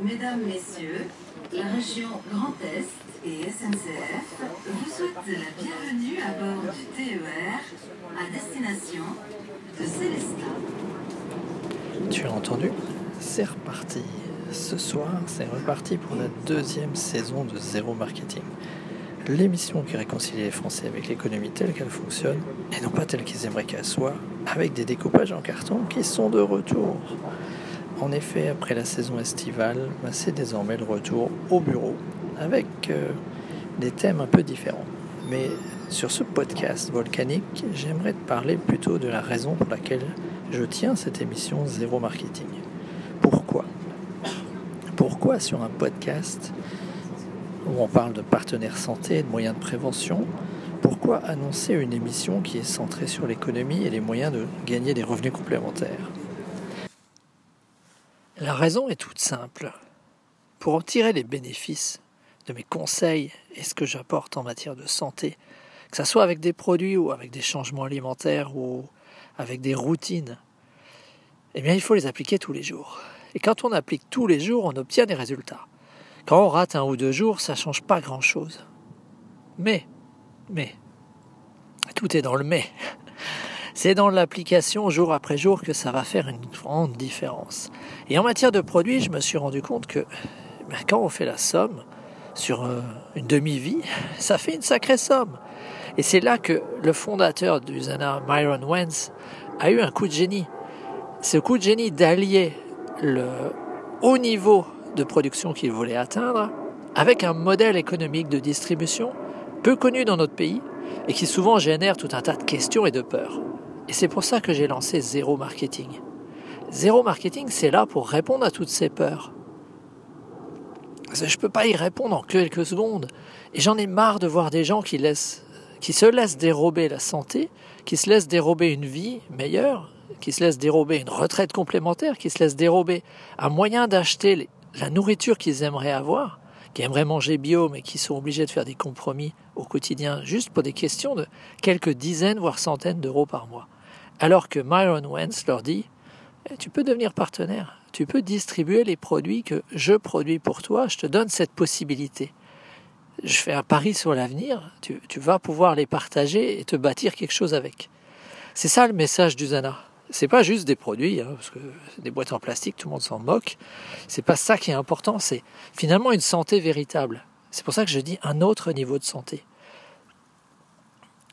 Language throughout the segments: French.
Mesdames, Messieurs, la région Grand Est et SNCF vous souhaitent la bienvenue à bord du TER à destination de Célestat. Tu as entendu? C'est reparti. Ce soir, c'est reparti pour la deuxième saison de Zéro Marketing. L'émission qui réconcilie les Français avec l'économie telle qu'elle fonctionne et non pas telle qu'ils aimeraient qu'elle soit, avec des découpages en carton qui sont de retour. En effet, après la saison estivale, bah, c'est désormais le retour au bureau avec euh, des thèmes un peu différents. Mais sur ce podcast volcanique, j'aimerais te parler plutôt de la raison pour laquelle je tiens cette émission Zéro Marketing. Pourquoi? Pourquoi sur un podcast où on parle de partenaires santé et de moyens de prévention, pourquoi annoncer une émission qui est centrée sur l'économie et les moyens de gagner des revenus complémentaires? La raison est toute simple. Pour en les bénéfices de mes conseils et ce que j'apporte en matière de santé, que ce soit avec des produits ou avec des changements alimentaires ou avec des routines, eh bien il faut les appliquer tous les jours. Et quand on applique tous les jours, on obtient des résultats. Quand on rate un ou deux jours, ça ne change pas grand-chose. Mais, mais, tout est dans le mais. C'est dans l'application jour après jour que ça va faire une grande différence. Et en matière de produits, je me suis rendu compte que ben, quand on fait la somme sur euh, une demi-vie, ça fait une sacrée somme. Et c'est là que le fondateur du Zana, Myron Wentz, a eu un coup de génie. Ce coup de génie d'allier le haut niveau de production qu'il voulait atteindre avec un modèle économique de distribution peu connu dans notre pays et qui souvent génère tout un tas de questions et de peurs. Et c'est pour ça que j'ai lancé Zéro Marketing. Zéro Marketing, c'est là pour répondre à toutes ces peurs. Je ne peux pas y répondre en quelques secondes. Et j'en ai marre de voir des gens qui, laissent, qui se laissent dérober la santé, qui se laissent dérober une vie meilleure, qui se laissent dérober une retraite complémentaire, qui se laissent dérober un moyen d'acheter la nourriture qu'ils aimeraient avoir, qui aimeraient manger bio mais qui sont obligés de faire des compromis au quotidien juste pour des questions de quelques dizaines voire centaines d'euros par mois. Alors que Myron Wentz leur dit eh, Tu peux devenir partenaire, tu peux distribuer les produits que je produis pour toi, je te donne cette possibilité. Je fais un pari sur l'avenir, tu, vas pouvoir les partager et te bâtir quelque chose avec. C'est ça le message du Zana. C'est pas juste des produits, hein, parce que des boîtes en plastique, tout le monde s'en moque. C'est pas ça qui est important, c'est finalement une santé véritable. C'est pour ça que je dis un autre niveau de santé.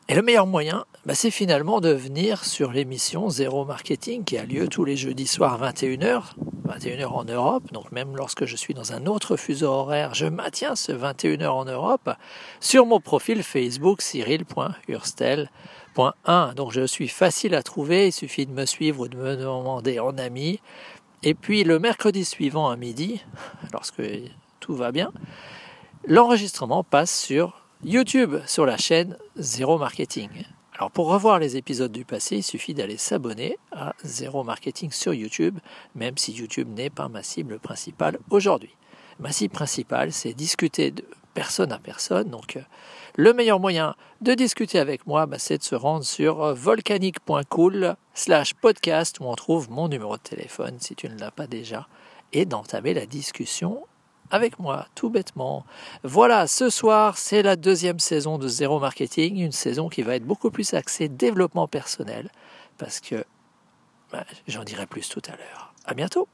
Et le meilleur moyen, bah, c'est finalement de venir sur l'émission Zéro Marketing qui a lieu tous les jeudis soirs 21h, 21h en Europe, donc même lorsque je suis dans un autre fuseau horaire, je maintiens ce 21h en Europe sur mon profil Facebook cyril.hurstel.1. Donc je suis facile à trouver, il suffit de me suivre ou de me demander en ami. Et puis le mercredi suivant à midi, lorsque tout va bien, l'enregistrement passe sur YouTube sur la chaîne Zéro Marketing. Alors pour revoir les épisodes du passé, il suffit d'aller s'abonner à Zéro Marketing sur YouTube, même si YouTube n'est pas ma cible principale aujourd'hui. Ma cible principale, c'est discuter de personne à personne. Donc euh, le meilleur moyen de discuter avec moi, bah, c'est de se rendre sur euh, volcanique.cool slash podcast où on trouve mon numéro de téléphone si tu ne l'as pas déjà et d'entamer la discussion avec moi, tout bêtement. Voilà, ce soir, c'est la deuxième saison de Zéro Marketing, une saison qui va être beaucoup plus axée développement personnel, parce que bah, j'en dirai plus tout à l'heure. À bientôt